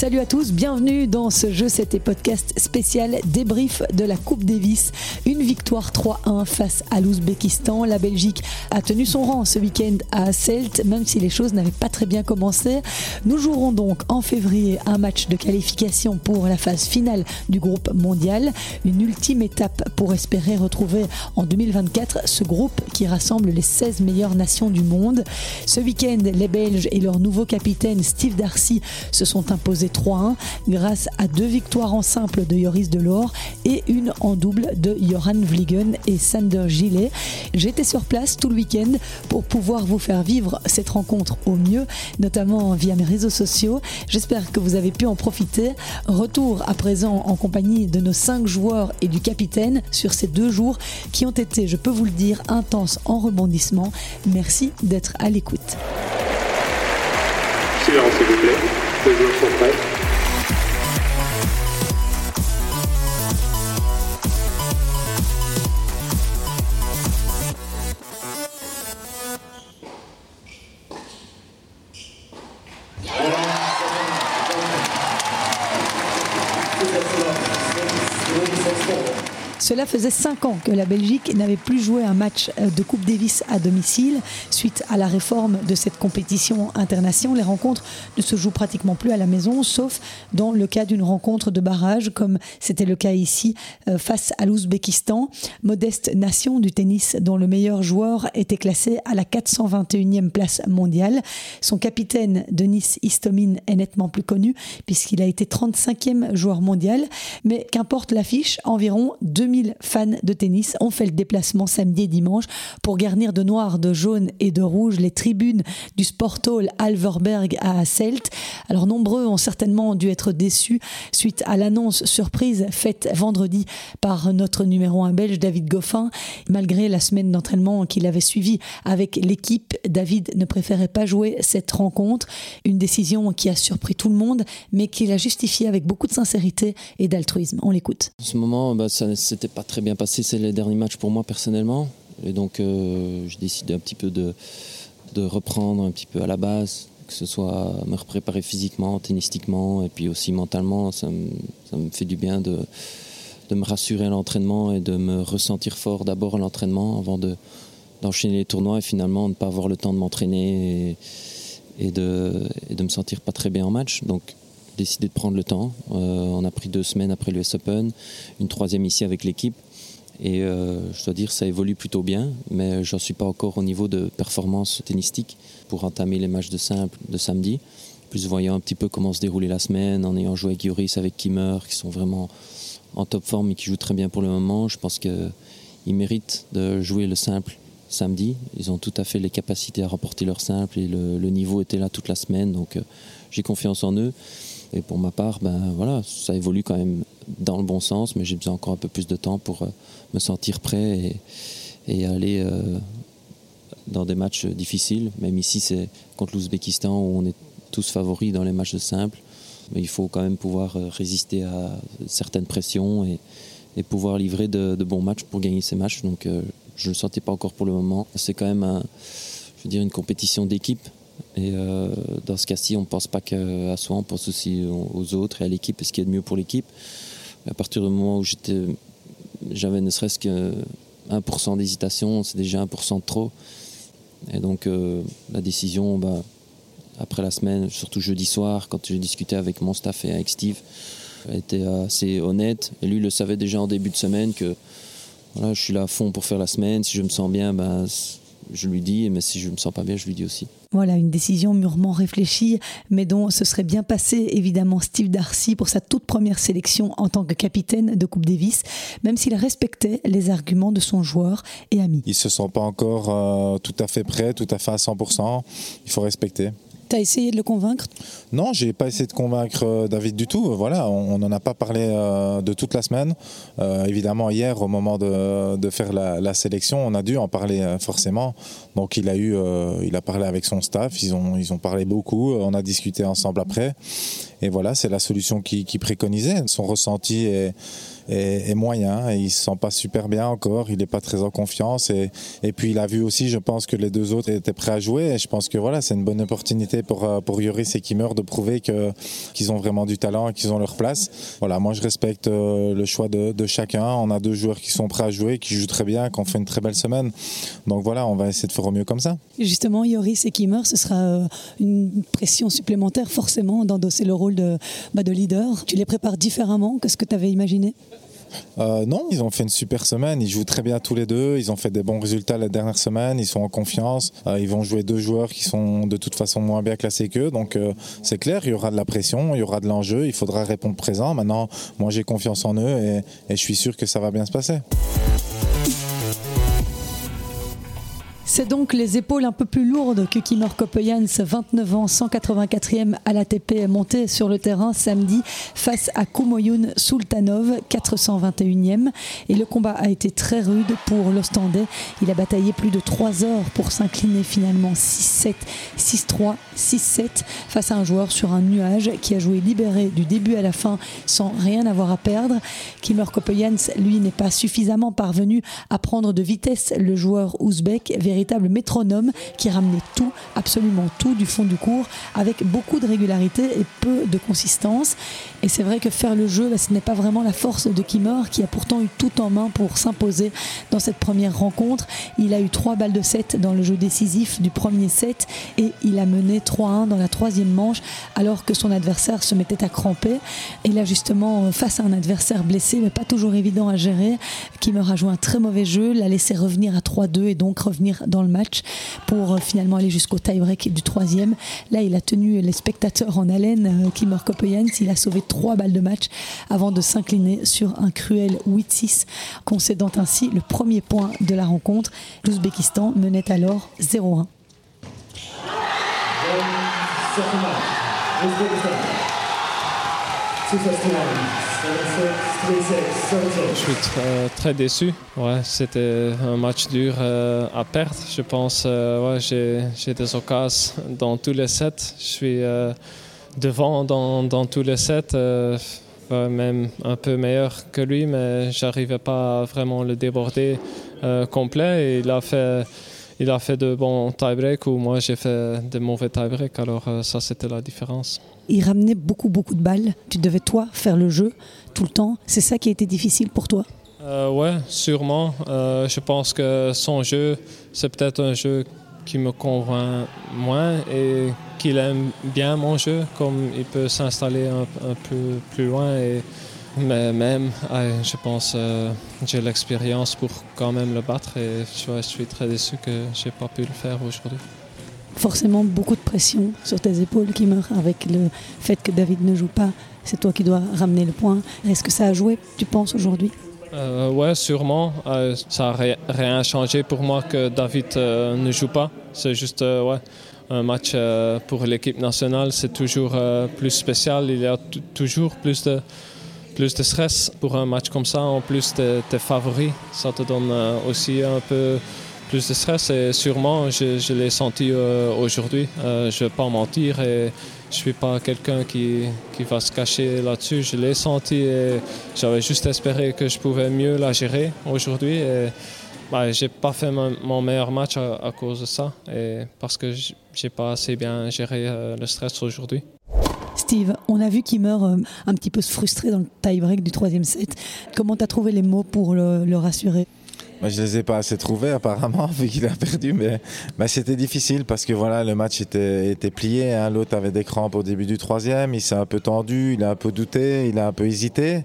Salut à tous, bienvenue dans ce jeu, c'était podcast spécial débrief de la Coupe Davis. Une victoire 3-1 face à l'Ouzbékistan. La Belgique a tenu son rang ce week-end à Celt, même si les choses n'avaient pas très bien commencé. Nous jouerons donc en février un match de qualification pour la phase finale du groupe mondial. Une ultime étape pour espérer retrouver en 2024 ce groupe qui rassemble les 16 meilleures nations du monde. Ce week-end, les Belges et leur nouveau capitaine Steve Darcy se sont imposés 3-1 grâce à deux victoires en simple de Joris Delors et une en double de Joran Vliegen et Sander Gillet. J'étais sur place tout le week-end pour pouvoir vous faire vivre cette rencontre au mieux, notamment via mes réseaux sociaux. J'espère que vous avez pu en profiter. Retour à présent en compagnie de nos cinq joueurs et du capitaine sur ces deux jours qui ont été, je peux vous le dire, intenses en rebondissement. Merci d'être à l'écoute. Faisait cinq ans que la Belgique n'avait plus joué un match euh, de Coupe Davis à domicile. Suite à la réforme de cette compétition internationale, les rencontres ne se jouent pratiquement plus à la maison, sauf dans le cas d'une rencontre de barrage, comme c'était le cas ici euh, face à l'Ouzbékistan, modeste nation du tennis dont le meilleur joueur était classé à la 421e place mondiale. Son capitaine, Denis Istomin, est nettement plus connu puisqu'il a été 35e joueur mondial. Mais qu'importe l'affiche, environ 2000 fans de tennis ont fait le déplacement samedi et dimanche pour garnir de noir, de jaune et de rouge les tribunes du Sporthall Alverberg à Celt. Alors nombreux ont certainement dû être déçus suite à l'annonce surprise faite vendredi par notre numéro 1 belge David Goffin. Malgré la semaine d'entraînement qu'il avait suivie avec l'équipe, David ne préférait pas jouer cette rencontre. Une décision qui a surpris tout le monde, mais qu'il a justifié avec beaucoup de sincérité et d'altruisme. On l'écoute. En ce moment, bah, c'était pas très bien passé, c'est les derniers matchs pour moi personnellement. Et donc, euh, j'ai décidé un petit peu de, de reprendre un petit peu à la base, que ce soit me préparer physiquement, tennistiquement, et puis aussi mentalement. Ça me, ça me fait du bien de, de me rassurer à l'entraînement et de me ressentir fort d'abord à l'entraînement avant de, d'enchaîner les tournois et finalement ne pas avoir le temps de m'entraîner et, et, de, et de me sentir pas très bien en match. Donc, décidé de prendre le temps. Euh, on a pris deux semaines après l'US Open, une troisième ici avec l'équipe. Et euh, je dois dire, ça évolue plutôt bien, mais j'en suis pas encore au niveau de performance tennistique pour entamer les matchs de simple de samedi. Plus voyant un petit peu comment se dérouler la semaine, en ayant joué avec Yoris, avec Kimmer, qui sont vraiment en top forme et qui jouent très bien pour le moment. Je pense qu'ils méritent de jouer le simple samedi. Ils ont tout à fait les capacités à remporter leur simple et le, le niveau était là toute la semaine, donc euh, j'ai confiance en eux. Et pour ma part, ben voilà, ça évolue quand même dans le bon sens, mais j'ai besoin encore un peu plus de temps pour euh, me sentir prêt et, aller euh, dans des matchs difficiles. Même ici, c'est contre l'Ouzbékistan où on est tous favoris dans les matchs de simple. Mais il faut quand même pouvoir euh, résister à certaines pressions et, pouvoir livrer de, bons matchs pour gagner ces matchs. Donc je ne le sentais pas encore pour le moment. C'est quand même je veux dire, une compétition d'équipe et euh, dans ce cas-ci, on ne pense pas qu'à soi, on pense aussi aux autres et à l'équipe et ce qui est de mieux pour l'équipe. À partir du moment où j'avais ne serait-ce que 1% d'hésitation, c'est déjà 1% de trop. Et donc euh, la décision, bah, après la semaine, surtout jeudi soir, quand j'ai discuté avec mon staff et avec Steve, été assez honnête. Et lui le savait déjà en début de semaine que je suis là à fond pour faire la semaine. Si je me sens bien, bah, je lui dis, mais si je ne me sens pas bien, je lui dis aussi. Voilà, une décision mûrement réfléchie, mais dont ce serait bien passé, évidemment, Steve Darcy pour sa toute première sélection en tant que capitaine de Coupe Davis, même s'il respectait les arguments de son joueur et ami. Ils ne se sont pas encore euh, tout à fait prêts, tout à fait à 100%. Il faut respecter. Tu as essayé de le convaincre? Non, j'ai pas essayé de convaincre euh, David du tout. Voilà, on n'en a pas parlé euh, de toute la semaine. Euh, évidemment, hier, au moment de, faire la, sélection, on a dû en parler forcément. Donc, il a eu, il a parlé avec son staff. Ils ont, ils ont parlé beaucoup. On a discuté ensemble après. et voilà, c'est la solution qu'il qui préconisait. Son ressenti est est, moyen. Et il se sent pas super bien encore. Il n'est pas très en confiance. Et, et puis il a vu aussi, je pense que les deux autres étaient prêts à jouer. Et je pense que voilà, c'est une bonne opportunité pour, euh, pour Yoris et Kimmer de prouver que, qu'ils ont vraiment du talent et qu'ils ont leur place. Voilà, moi je respecte euh, le choix de, de, chacun. On a deux joueurs qui sont prêts à jouer, qui jouent très bien, qui ont fait une très belle semaine. Donc voilà, on va essayer de faire au mieux comme ça. Justement, Yoris et Kimmer, ce sera euh, une pression supplémentaire forcément d'endosser le rôle de, bah, de leader. Tu les prépares différemment que ce que tu avais imaginé? Euh, non, ils ont fait une super semaine. Ils jouent très bien tous les deux. Ils ont fait des bons résultats la dernière semaine. Ils sont en confiance. Euh, ils vont jouer deux joueurs qui sont de toute façon moins bien classés qu'eux. Donc euh, c'est clair, il y aura de la pression, il y aura de l'enjeu. Il faudra répondre présent. Maintenant, moi j'ai confiance en eux et, et je suis sûr que ça va bien se passer. C'est donc les épaules un peu plus lourdes que Kimor Kopejans, 29 ans, 184e à l'ATP, monté sur le terrain samedi face à Kumoyun Sultanov, 421e. Et le combat a été très rude pour l'Ostendais. Il a bataillé plus de 3 heures pour s'incliner finalement 6-7, 6-3, 6-7 face à un joueur sur un nuage qui a joué libéré du début à la fin sans rien avoir à perdre. Kimor Kopejans, lui, n'est pas suffisamment parvenu à prendre de vitesse le joueur ouzbek, véritable métronome qui ramenait tout, absolument tout du fond du cours avec beaucoup de régularité et peu de consistance. Et c'est vrai que faire le jeu, bah, ce n'est pas vraiment la force de Kimor qui a pourtant eu tout en main pour s'imposer dans cette première rencontre. Il a eu trois balles de 7 dans le jeu décisif du premier set et il a mené 3-1 dans la troisième manche alors que son adversaire se mettait à cramper. Et là justement, face à un adversaire blessé, mais pas toujours évident à gérer, Kimor a joué un très mauvais jeu, l'a laissé revenir à 3-2 et donc revenir dans le match pour euh, finalement aller jusqu'au tie-break du troisième. Là, il a tenu les spectateurs en haleine, euh, Kimor Kopejans. Il a sauvé trois balles de match avant de s'incliner sur un cruel 8-6, concédant ainsi le premier point de la rencontre. L'Ouzbékistan menait alors 0-1. Je suis très, déçu. Ouais, C'était un match dur euh, à perdre. Je pense euh, ouais, j'ai des occasions dans tous les sets. Je suis euh, devant dans, tous les sets, même un peu meilleur que lui, mais j'arrivais pas à vraiment le déborder complet. Et il a fait il a fait de bons tie-breaks ou moi j'ai fait de mauvais tie-breaks. Alors ça, c'était la différence il ramenait beaucoup, beaucoup de balles. Tu devais, toi, faire le jeu tout le temps. C'est ça qui a été difficile pour toi? Euh, Ouais, sûrement. Euh, je pense que son jeu, c'est peut-être un jeu qui me convainc moins et qu'il aime bien mon jeu, comme il peut s'installer un, peu plus loin. Et, mais même, je pense euh, j'ai l'expérience pour quand même le battre et je suis très déçu que je n'ai pas pu le faire aujourd'hui forcément beaucoup de pression sur tes épaules qui meurent avec le fait que David ne joue pas. C'est toi qui dois ramener le point. Est-ce que ça a joué, tu penses, aujourd'hui? Euh, Ouais, sûrement. Euh, ça n'a rien changé pour moi que David euh, ne joue pas. C'est juste ouais, un match pour l'équipe nationale. C'est toujours plus spécial. Il y a toujours plus de, plus de stress pour un match comme ça. En plus, tes favoris, ça te donne aussi un peu plus de stress et sûrement je, l'ai senti euh, aujourd'hui. Euh, je ne vais pas mentir et je suis pas quelqu'un qui, qui, va se cacher là-dessus. Je l'ai senti et j'avais juste espéré que je pouvais mieux la gérer aujourd'hui. Et bah, je n'ai pas fait mon, meilleur match à, cause de ça et parce que je n'ai pas assez bien géré euh, le stress aujourd'hui. Steve, on a vu qu'il meurt un petit peu frustré dans le tie-break du troisième set. Comment tu as trouvé les mots pour le rassurer? Je les ai pas assez trouvés apparemment vu qu'il a perdu, mais c'était difficile parce que voilà, le match était, était plié. Hein. L'autre avait des crampes au début du troisième, il s'est un peu tendu, il a un peu douté, il a un peu hésité.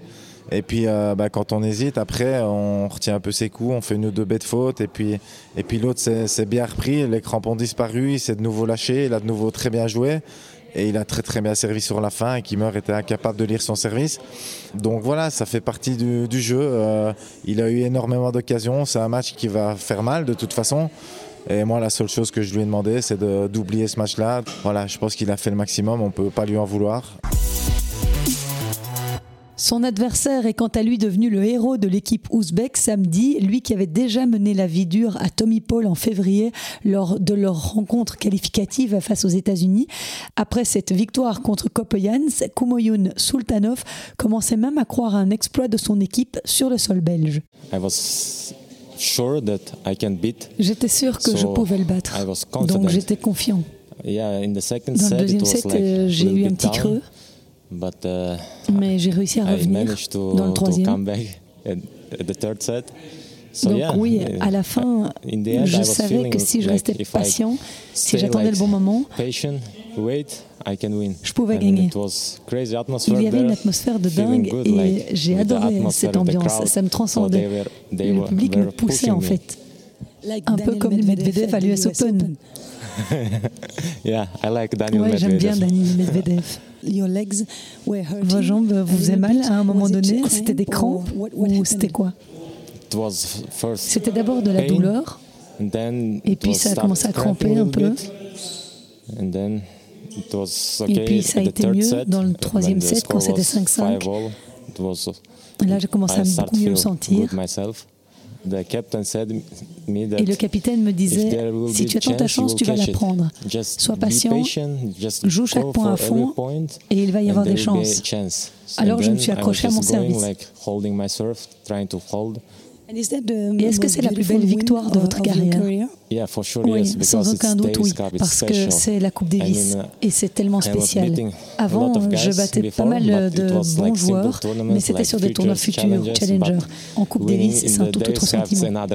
Et puis euh, bah, quand on hésite, après on retient un peu ses coups, on fait ou deux bêtes fautes, et puis, et puis l'autre s'est bien repris, les crampes ont disparu, il s'est de nouveau lâché, il a de nouveau très bien joué et il a très très bien servi sur la fin et Kimmer était incapable de lire son service. Donc voilà, ça fait partie du, jeu. Euh, il a eu énormément d'occasions. C'est un match qui va faire mal de toute façon. Et moi, la seule chose que je lui ai demandé, c'est d'oublier ce match-là. Voilà, je pense qu'il a fait le maximum. On ne peut pas lui en vouloir. Son adversaire est quant à lui devenu le héros de l'équipe ouzbek samedi, lui qui avait déjà mené la vie dure à Tommy Paul en février lors de leur rencontre qualificative face aux États-Unis. Après cette victoire contre Kopoyans, Kumoyun Sultanov commençait même à croire à un exploit de son équipe sur le sol belge. J'étais sûr que je pouvais le battre, donc j'étais confiant. Dans le deuxième set, euh, j'ai eu un petit creux. Uh, Mais j'ai réussi à revenir dans le troisième. Donc oui, à la fin, je savais que si je restais patient, si j'attendais le bon moment, je pouvais gagner. Il y avait une atmosphère de dingue et j'ai adoré cette ambiance. Ça me transcendait. Le public me poussait en fait. Un peu comme Medvedev à l'US Open. yeah, I like Daniel ouais, j'aime bien Daniel Medvedev. Vos jambes vous faisaient mal à un moment donné C'était des crampes ou c'était quoi? C'était d'abord de la douleur. Et puis ça a commencé à cramper un peu. Et puis ça a été mieux dans le troisième set quand c'était 5-5. Là, j'ai commencé à beaucoup mieux me sentir. Et le capitaine me disait, si tu attends ta chance, tu vas la prendre. Sois patient, joue chaque point à fond et il va y avoir des chances. Alors je me suis accroché à mon service. Et est-ce que c'est la plus belle victoire de votre carrière Oui, sans aucun doute, oui, parce que c'est la Coupe Davis uh, et c'est tellement spécial. Avant, je battais pas mal de bons joueurs, mais c'était sur des tournois futurs, Challenger. En Coupe Davis, c'est un tout autre sentiment.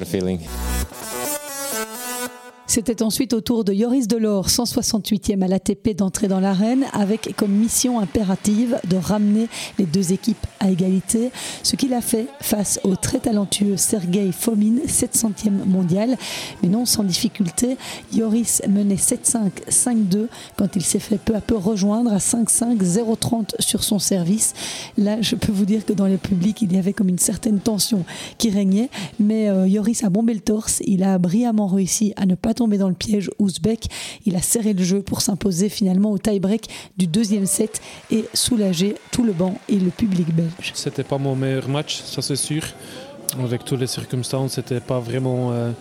C'était ensuite au tour de Yoris Delors, 168e à l'ATP, d'entrer dans l'arène avec comme mission impérative de ramener les deux équipes à égalité, ce qu'il a fait face au très talentueux Sergei Fomin, 700e mondial. Mais non sans difficulté, Yoris menait 7-5, 5-2 quand il s'est fait peu à peu rejoindre à 5-5, 0-30 sur son service. Là, je peux vous dire que dans le public, il y avait comme une certaine tension qui régnait, mais euh, Yoris a bombé le torse, il a brillamment réussi à ne pas dans le piège ouzbek. Il a serré le jeu pour s'imposer finalement au tie-break du deuxième set et soulager tout le banc et le public belge. C'était pas mon meilleur match, ça c'est sûr. Avec toutes les circonstances, c'était pas vraiment euh,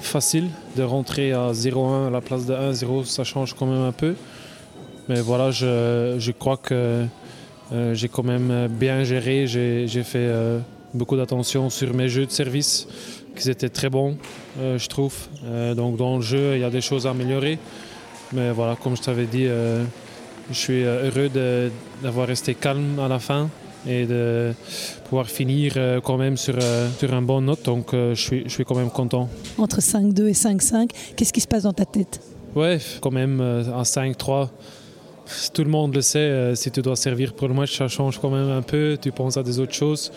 facile de rentrer à 0-1 à la place de 1-0. Ça change quand même un peu. Mais voilà, je, je crois que euh, j'ai quand même bien géré. J'ai fait euh, beaucoup d'attention sur mes jeux de service qu'ils étaient très bons, euh, je trouve. Euh, donc dans le jeu, il y a des choses à améliorer. Mais voilà, comme je t'avais dit, euh, je suis heureux d'avoir resté calme à la fin et de pouvoir finir quand même sur, sur un bon note. Donc je, suis, je suis quand même content. Entre 5-2 et 5-5, qu'est-ce qui se passe dans ta tête? Ouais, quand même à 5-3. Tout le monde le sait, si tu dois servir pour le match, ça change quand même un peu. Tu penses à des autres choses.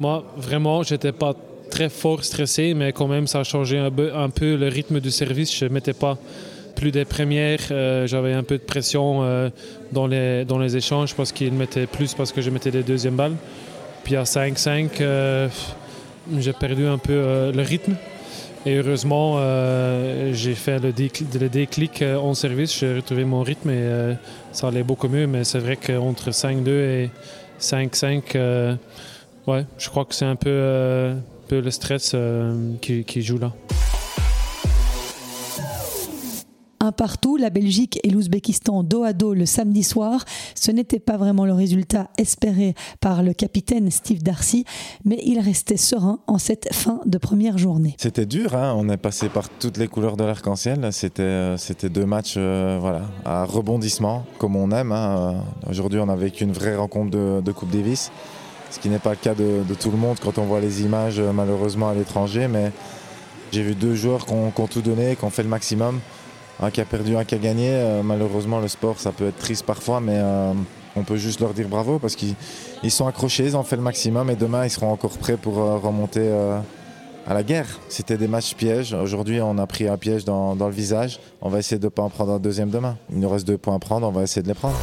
Moi, vraiment, j'étais pas très fort stressé, mais quand même, ça a changé un peu, le rythme du service. Je ne mettais pas plus des premières. Euh, j'avais un peu de pression euh, dans, les, dans les échanges parce qu'ils mettaient plus parce que je mettais des deuxièmes balles. Puis à 5-5, euh, j'ai perdu un peu le rythme. Et heureusement, j'ai fait le déclic, le déclic en service. J'ai retrouvé mon rythme et ça allait beaucoup mieux. Mais c'est vrai qu'entre 5-2 et 5-5, ouais, je crois que c'est un peu peu le stress euh, qui, qui joue là. un partout, la Belgique et l'Ouzbékistan dos à dos le samedi soir. Ce n'était pas vraiment le résultat espéré par le capitaine Steve Darcy, mais il restait serein en cette fin de première journée. C'était dur, hein. on est passé par toutes les couleurs de l'arc-en-ciel. C'était, euh, c'était deux matchs euh, voilà, à rebondissement, comme on aime. Hein. Aujourd'hui, on a vécu une vraie rencontre de, de Coupe Davis ce qui n'est pas le cas de, tout le monde quand on voit les images euh, malheureusement à l'étranger. Mais j'ai vu deux joueurs qui ont, tout donné, qui ont fait le maximum. Un qui a perdu, un qui a gagné. Euh, malheureusement, le sport, ça peut être triste parfois, mais euh, on peut juste leur dire bravo parce qu'ils sont accrochés, ils ont fait le maximum et demain, ils seront encore prêts pour remonter à la guerre. C'était des matchs pièges. Aujourd'hui, on a pris un piège dans, dans le visage. On va essayer de ne pas en prendre un deuxième demain. Il nous reste deux points à prendre, on va essayer de les prendre.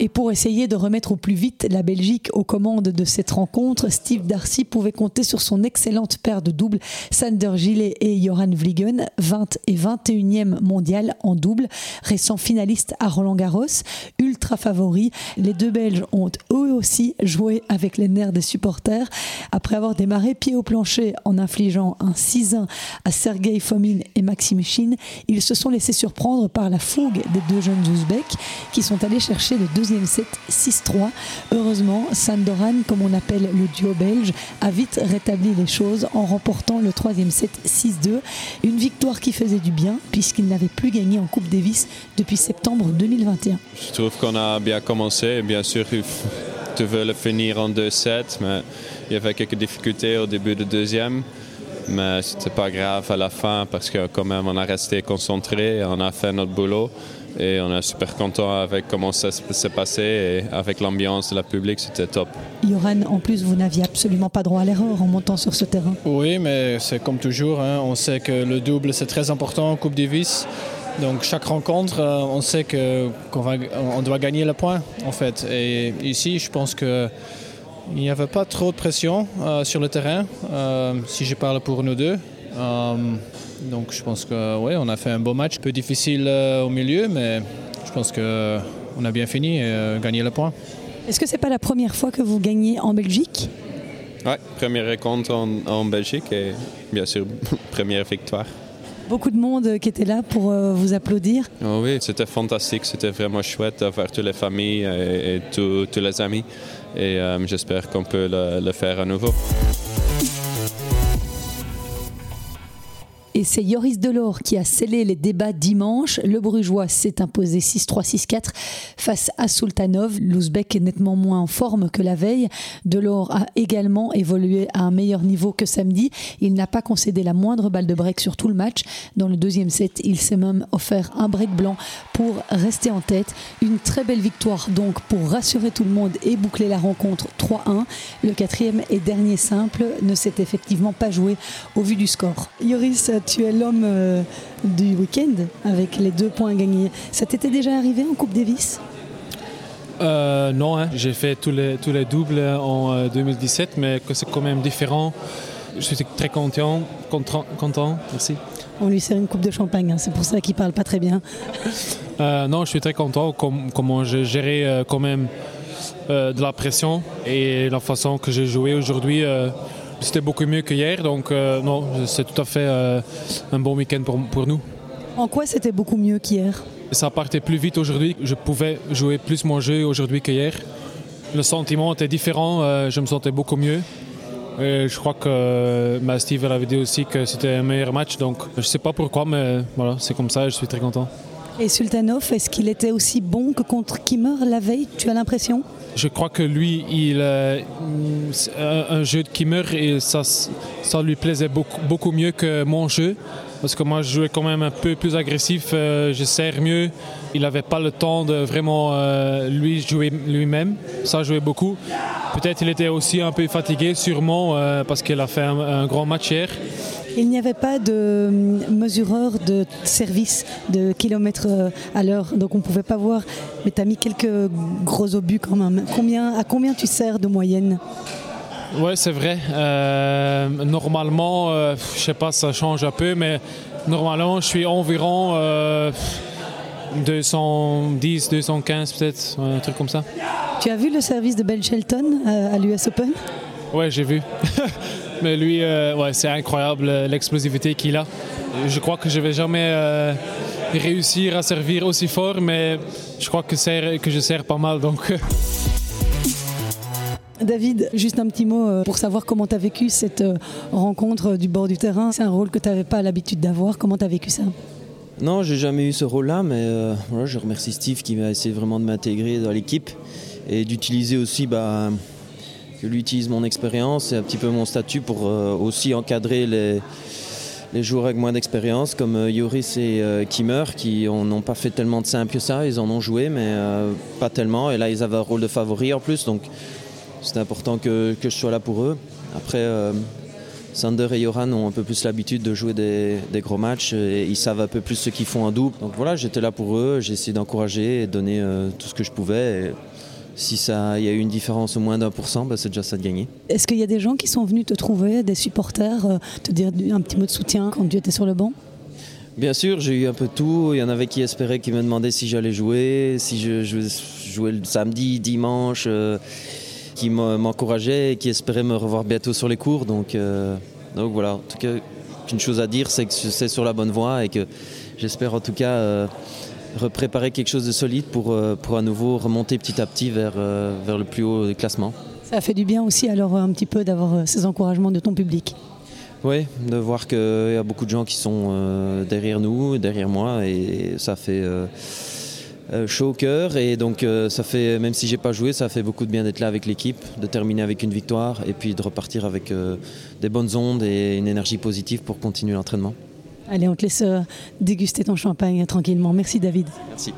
Et pour essayer de remettre au plus vite la Belgique aux commandes de cette rencontre, Steve Darcy pouvait compter sur son excellente paire de doubles, Sander Gillet et Joran Vliegen, 20 et 21e mondial en double, récent finaliste à Roland Garros, ultra favori. Les deux Belges ont eux aussi joué avec les nerfs des supporters. Après avoir démarré pied au plancher en infligeant un 6-1 à Sergei Fomin et Maxime Chine, ils se sont laissés surprendre par la fougue des deux jeunes Ouzbeks qui sont allés chercher le deuxième set 6-3. Heureusement, Sandoran, comme on appelle le duo belge, a vite rétabli les choses en remportant le troisième set 6-2. Une victoire qui faisait du bien puisqu'il n'avait plus gagné en Coupe Davis depuis septembre 2021. Je trouve qu'on a bien commencé. Bien sûr, tu veux le finir en 2-7, mais il y avait quelques difficultés au début du deuxième. Mais c'était pas grave à la fin parce que quand même on a resté concentré, on a fait notre boulot et on est super content avec comment ça s'est passé et avec l'ambiance de la public, c'était top. Yoran, en plus, vous n'aviez absolument pas droit à l'erreur en montant sur ce terrain. Oui, mais c'est comme toujours, hein. on sait que le double c'est très important en Coupe Davis. Donc chaque rencontre, euh, on sait qu'on on doit gagner le point en fait. Et ici, je pense que il n'y avait pas trop de pression euh, sur le terrain, euh, si je parle pour nous deux. Donc je pense que ouais, on a fait un beau match, un peu difficile euh, au milieu, mais je pense qu'on euh, a bien fini et euh, gagné le point. Est-ce que c'est pas la première fois que vous gagnez en Belgique? Oui, première rencontre en, Belgique et bien sûr première victoire. Beaucoup de monde qui était là pour vous applaudir. Oh oui, c'était fantastique, c'était vraiment chouette d'avoir toutes les familles et, tous, les amis. Et j'espère qu'on peut le faire à nouveau. Et c'est Yoris Delors qui a scellé les débats dimanche. Le Brugeois s'est imposé 6-3-6-4 face à Sultanov. L'Ouzbek est nettement moins en forme que la veille. Delors a également évolué à un meilleur niveau que samedi. Il n'a pas concédé la moindre balle de break sur tout le match. Dans le deuxième set, il s'est même offert un break blanc pour rester en tête. Une très belle victoire donc pour rassurer tout le monde et boucler la rencontre 3-1. Le quatrième et dernier simple ne s'est effectivement pas joué au vu du score. Yoris, tu es l'homme euh, du week-end avec les deux points gagnés. Ça t'était déjà arrivé en Coupe Davis? Euh, non, hein. j'ai fait tous les, tous les doubles en 2017, euh, mais c'est quand même différent. Je suis très content, content, content merci. On lui sert une coupe de champagne, hein. c'est pour ça qu'il parle pas très bien. non, je suis très content comment j'ai géré quand même de la pression et la façon que j'ai joué aujourd'hui. C'était beaucoup mieux qu'hier, donc euh, non, c'est tout à fait euh, un bon week-end pour, pour nous. En quoi c'était beaucoup mieux qu'hier? Ça partait plus vite aujourd'hui. Je pouvais jouer plus mon jeu aujourd'hui qu'hier. Le sentiment était différent. Euh, je me sentais beaucoup mieux. Et je crois que ma Steve avait dit aussi que c'était un meilleur match. Donc je ne sais pas pourquoi, mais voilà, c'est comme ça. Je suis très content. Et Sultanov, est-ce qu'il était aussi bon que contre Kimmer la veille? Tu as l'impression? Je crois que lui, il, euh, un jeu de Kimmer, et ça, ça lui plaisait beaucoup, mieux que mon jeu. Parce que moi, je jouais quand même un peu plus agressif, euh, je sers mieux. Il n'avait pas le temps de vraiment euh, lui jouer lui-même. Ça jouait beaucoup. Peut-être il était aussi un peu fatigué, sûrement, parce qu'il a fait un grand match hier. Il n'y avait pas de hum, mesureur de service de kilomètres euh, à l'heure, donc on ne pouvait pas voir. Mais tu as mis quelques gros obus quand même. Combien, à combien tu sers de moyenne? Oui, c'est vrai. Euh, normalement, je euh, je sais pas, ça change un peu, mais normalement, je suis environ 210, 215 peut-être, un truc comme ça. Tu as vu le service de Ben Shelton à l'US Open? Oui, j'ai vu. Mais lui, euh, ouais, c'est incroyable euh, l'explosivité qu'il a. Je crois que je vais jamais euh, réussir à servir aussi fort, mais je crois que, que je sers pas mal. Donc. David, juste un petit mot pour savoir comment tu as vécu cette rencontre du bord du terrain. C'est un rôle que tu n'avais pas l'habitude d'avoir. Comment tu as vécu ça? Non, j'ai jamais eu ce rôle-là, mais voilà, je remercie Steve qui m'a essayé vraiment de m'intégrer dans l'équipe et d'utiliser aussi bah, je lui utilise mon expérience et un petit peu mon statut pour euh, aussi encadrer les, les joueurs avec moins d'expérience comme euh, Yoris et euh, Kimmer qui n'ont pas fait tellement de simple que ça, ils en ont joué mais pas tellement et là ils avaient un rôle de favori en plus donc c'est important que, que, je sois là pour eux. Après Sander et Johan ont un peu plus l'habitude de jouer des, gros matchs et ils savent un peu plus ce qu'ils font en double. Donc voilà, j'étais là pour eux, j'ai essayé d'encourager et donner euh, tout ce que je pouvais. Si il y a eu une différence au moins d'un pour cent, bah, c'est déjà ça de gagner. Est-ce qu'il y a des gens qui sont venus te trouver, des supporters, euh, te dire un petit mot de soutien quand tu étais sur le banc? Bien sûr, j'ai eu un peu tout. Il y en avait qui espéraient, qui me demandaient si j'allais jouer, si je, jouais le samedi, dimanche. Euh, qui m'encourageait et qui espérait me revoir bientôt sur les cours. Donc, euh, donc voilà, en tout cas, une chose à dire, c'est que c'est sur la bonne voie et que j'espère en tout cas euh, repréparer quelque chose de solide pour, euh, pour à nouveau remonter petit à petit vers, vers le plus haut des classements. Ça fait du bien aussi alors un petit peu d'avoir ces encouragements de ton public. Oui, de voir qu'il y a beaucoup de gens qui sont derrière nous, derrière moi, et ça fait, euh, chaud au cœur et donc euh, ça fait même si j'ai pas joué ça fait beaucoup de bien d'être là avec l'équipe de terminer avec une victoire et puis de repartir avec euh, des bonnes ondes et une énergie positive pour continuer l'entraînement. Allez on te laisse déguster ton champagne tranquillement. Merci David. Merci.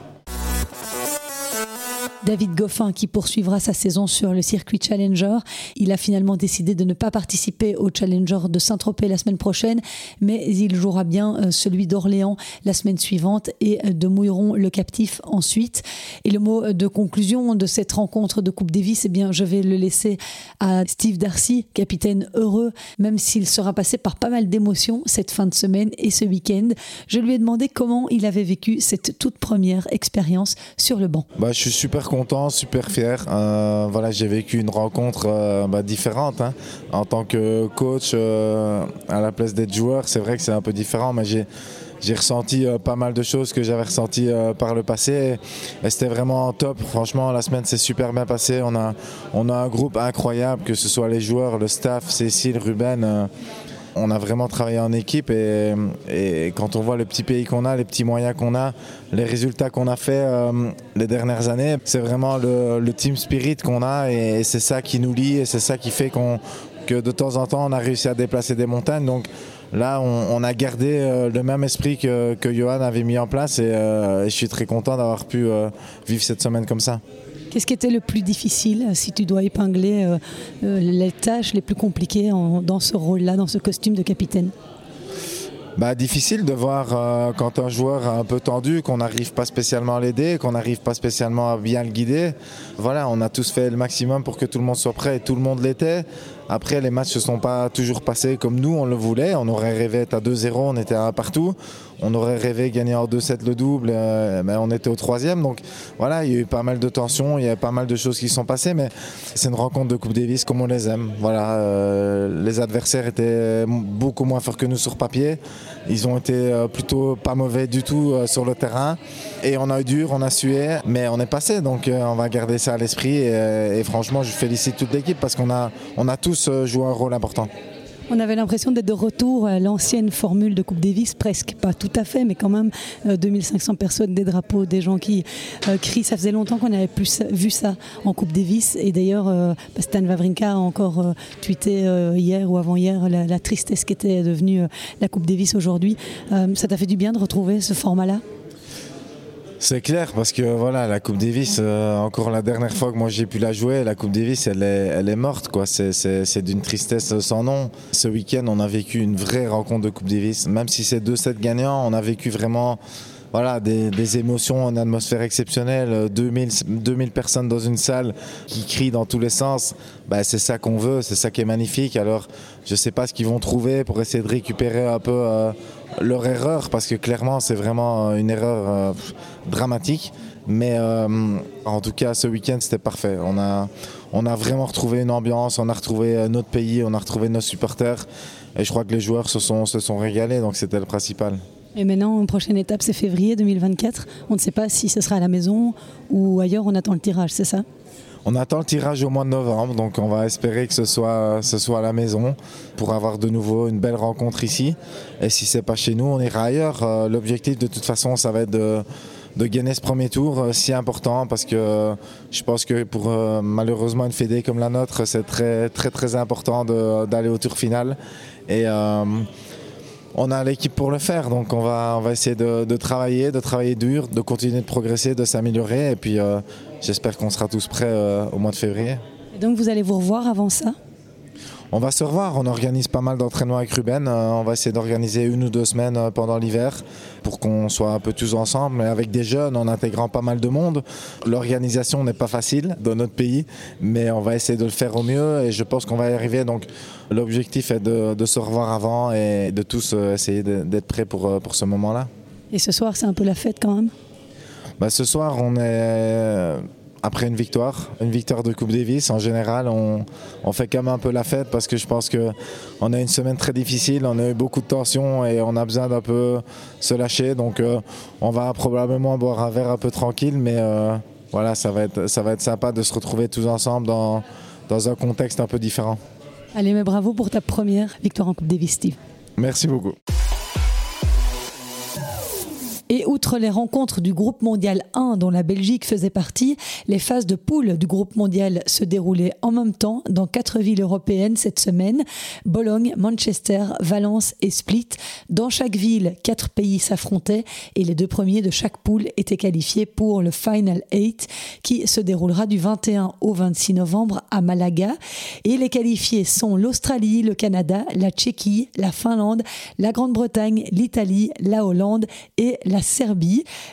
David Goffin qui poursuivra sa saison sur le circuit Challenger. Il a finalement décidé de ne pas participer au Challenger de Saint-Tropez la semaine prochaine, mais il jouera bien euh, celui d'Orléans la semaine suivante et euh, de Mouilleron le captif ensuite. Et le mot de conclusion de cette rencontre de Coupe Davis, eh bien, je vais le laisser à Steve Darcy, capitaine heureux, même s'il sera passé par pas mal d'émotions cette fin de semaine et ce week-end. Je lui ai demandé comment il avait vécu cette toute première expérience sur le banc. Bah, je suis super content super fier. Euh, voilà, j'ai vécu une rencontre euh, bah, différente. Hein. En tant que coach, euh, à la place d'être joueur, c'est vrai que c'est un peu différent, mais j'ai ressenti pas mal de choses que j'avais ressenti par le passé et, c'était vraiment top. Franchement, la semaine s'est super bien passée. On a un groupe incroyable, que ce soit les joueurs, le staff, Cécile, Ruben on a vraiment travaillé en équipe et, quand on voit le petit pays qu'on a, les petits moyens qu'on a, les résultats qu'on a fait euh, les dernières années, c'est vraiment le, team spirit qu'on a et, c'est ça qui nous lie et c'est ça qui fait qu'on que de temps en temps on a réussi à déplacer des montagnes. Donc là, on, a gardé euh, le même esprit que, Johan avait mis en place et, euh, je suis très content d'avoir pu vivre cette semaine comme ça. Qu'est-ce qui était le plus difficile euh, si tu dois épingler euh, euh, les tâches les plus compliquées dans ce rôle-là, dans ce costume de capitaine? Bah, difficile de voir quand un joueur est un peu tendu, qu'on n'arrive pas spécialement à l'aider, qu'on n'arrive pas spécialement à bien le guider. Voilà, on a tous fait le maximum pour que tout le monde soit prêt et tout le monde l'était. Après, les matchs ne se sont pas toujours passés comme nous, on le voulait. On aurait rêvé être à 2-0, on était à partout. On aurait rêvé gagner en 2-7 le double, euh, mais on était au troisième. Donc voilà, il y a eu pas mal de tensions, il y a pas mal de choses qui sont passées, mais c'est une rencontre de Coupe Davis comme on les aime. Voilà, euh, les adversaires étaient beaucoup moins forts que nous sur papier. Ils ont été euh, plutôt pas mauvais du tout sur le terrain. Et on a eu dur, on a sué, mais on est passé. Donc on va garder ça à l'esprit. Et, franchement, je félicite toute l'équipe parce qu'on a, tous euh, joue un rôle important. On avait l'impression d'être de retour à l'ancienne formule de Coupe Davis, presque, pas tout à fait, mais quand même 2500 euh, personnes, des drapeaux, des gens qui euh, crient. Ça faisait longtemps qu'on n'avait plus vu ça en Coupe Davis. Et d'ailleurs, Stan Wawrinka a encore tweeté hier ou avant-hier la, la, tristesse qu'était devenue la Coupe Davis aujourd'hui. ça t'a fait du bien de retrouver ce format-là? C'est clair parce que voilà la Coupe Davis euh, encore la dernière fois que moi j'ai pu la jouer la Coupe Davis elle est, elle est morte quoi. C'est d'une tristesse sans nom. Ce week-end on a vécu une vraie rencontre de Coupe Davis. Même si c'est 2-7 gagnants on a vécu vraiment voilà, des, émotions, une atmosphère exceptionnelle, 2000, 2000 personnes dans une salle qui crient dans tous les sens. Bah, c'est ça qu'on veut, c'est ça qui est magnifique. Alors, je ne sais pas ce qu'ils vont trouver pour essayer de récupérer un peu euh, leur erreur, parce que clairement, c'est vraiment une erreur euh, dramatique. Mais euh, en tout cas, ce week-end, c'était parfait. On a, vraiment retrouvé une ambiance, on a retrouvé notre pays, on a retrouvé nos supporters. Et je crois que les joueurs se sont régalés, donc c'était le principal. Et maintenant, prochaine étape, c'est février 2024. On ne sait pas si ce sera à la maison ou ailleurs. On attend le tirage, c'est ça? On attend le tirage au mois de novembre, donc on va espérer que ce soit, ce soit à la maison pour avoir de nouveau une belle rencontre ici. Et si c'est pas chez nous, on ira ailleurs. Euh, l'objectif de toute façon, ça va être de, de gagner ce premier tour, euh, si important, parce que je pense que pour euh, malheureusement une fédé comme la nôtre, c'est très très très important d'aller au tour final. Et on a l'équipe pour le faire, donc on va, on va essayer de, travailler, de travailler dur, de continuer de progresser, de s'améliorer, et puis euh, j'espère qu'on sera tous prêts euh, au mois de février. Et donc vous allez vous revoir avant ça? On va se revoir. On organise pas mal d'entraînements avec Ruben. Euh, on va essayer d'organiser une ou deux semaines pendant l'hiver pour qu'on soit un peu tous ensemble, mais avec des jeunes, en intégrant pas mal de monde. L'organisation n'est pas facile dans notre pays, mais on va essayer de le faire au mieux et je pense qu'on va y arriver. Donc l'objectif est de, se revoir avant et de tous euh, essayer d'être prêts pour, pour ce moment-là. Et ce soir, c'est un peu la fête quand même bah, Ce soir, on est après une victoire, une victoire de Coupe Davis, en général, on, fait quand même un peu la fête parce que je pense qu'on a une semaine très difficile, on a eu beaucoup de tensions et on a besoin d'un peu se lâcher. Donc euh, on va probablement boire un verre un peu tranquille, mais euh, voilà, ça va, être, ça va être sympa de se retrouver tous ensemble dans, dans un contexte un peu différent. Allez, mais bravo pour ta première victoire en Coupe Davis, Steve. Merci beaucoup. Et outre les rencontres du groupe mondial 1 dont la Belgique faisait partie, les phases de poule du groupe mondial se déroulaient en même temps dans quatre villes européennes cette semaine, Bologne, Manchester, Valence et Split. Dans chaque ville, quatre pays s'affrontaient et les deux premiers de chaque poule étaient qualifiés pour le Final 8 qui se déroulera du 21 au 26 novembre à Malaga. Et les qualifiés sont l'Australie, le Canada, la Tchéquie, la Finlande, la Grande-Bretagne, l'Italie, la Hollande et la la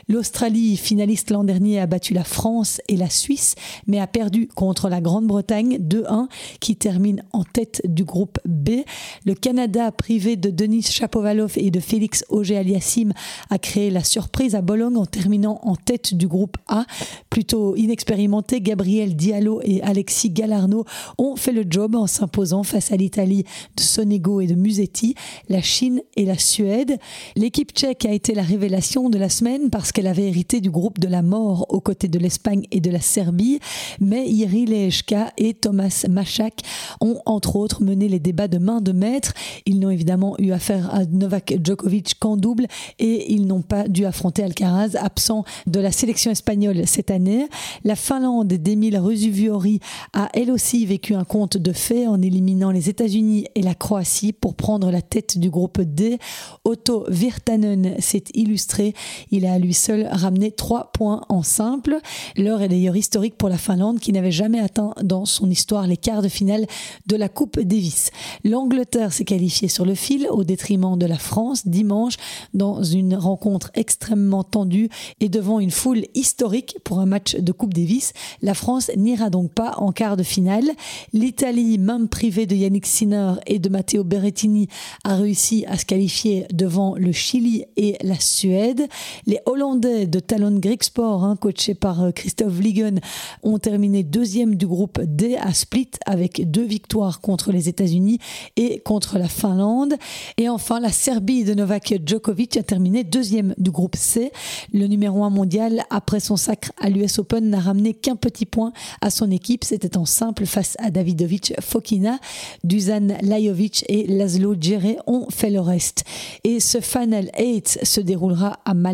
L'Australie, finaliste l'an dernier, a battu la France et la Suisse, mais a perdu contre la Grande-Bretagne 2-1, qui termine en tête du groupe B. Le Canada, privé de Denis Chapovalov et de Félix Auger-Aliassime, a créé la surprise à Bologne en terminant en tête du groupe A. Plutôt inexpérimenté, Gabriel Diallo et Alexis Galarno ont fait le job en s'imposant face à l'Italie de Sonego et de Musetti, la Chine et la Suède. L'équipe tchèque a été la révélation de la semaine parce qu'elle avait hérité du groupe de la mort aux côtés de l'Espagne et de la Serbie. Mais Iri Lejka et Thomas Machak ont entre autres mené les débats de main de maître. Ils n'ont évidemment eu affaire à Novak Djokovic qu'en double et ils n'ont pas dû affronter Alcaraz, absent de la sélection espagnole cette année. La Finlande d'Emile Rusuviori a elle aussi vécu un conte de fait en éliminant les États-Unis et la Croatie pour prendre la tête du groupe D. Otto Virtanen s'est illustré il a à lui seul ramené trois points en simple. L'heure est d'ailleurs historique pour la Finlande qui n'avait jamais atteint dans son histoire les quarts de finale de la Coupe Davis. L'Angleterre s'est qualifiée sur le fil au détriment de la France dimanche dans une rencontre extrêmement tendue et devant une foule historique pour un match de Coupe Davis. La France n'ira donc pas en quart de finale. L'Italie, même privée de Yannick Sinner et de Matteo Berrettini, a réussi à se qualifier devant le Chili et la Suède. Les Hollandais de Talon Greek Sport, hein, coachés par euh, Christophe Ligon, ont terminé deuxième du groupe D à Split avec deux victoires contre les États-Unis et contre la Finlande. Et enfin, la Serbie de Novak Djokovic a terminé deuxième du groupe C. Le numéro un mondial, après son sacre à l'US Open, n'a ramené qu'un petit point à son équipe. C'était en simple face à Davidovic Fokina. Dusan Lajovic et Laszlo Djere ont fait le reste. Et ce Final 8 se déroulera à Malaga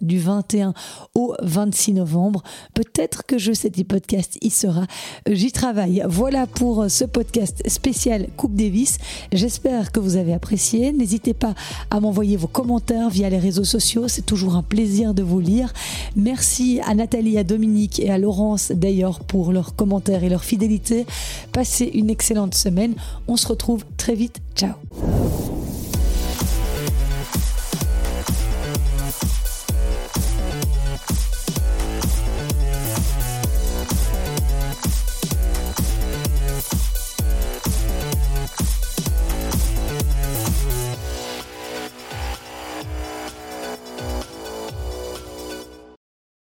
du 21 au 26 novembre. Peut-être que je sais podcast y sera. J'y travaille. Voilà pour ce podcast spécial Coupe Davis. J'espère que vous avez apprécié. N'hésitez pas à m'envoyer vos commentaires via les réseaux sociaux. C'est toujours un plaisir de vous lire. Merci à Nathalie, à Dominique et à Laurence d'ailleurs pour leurs commentaires et leur fidélité. Passez une excellente semaine. On se retrouve très vite. Ciao.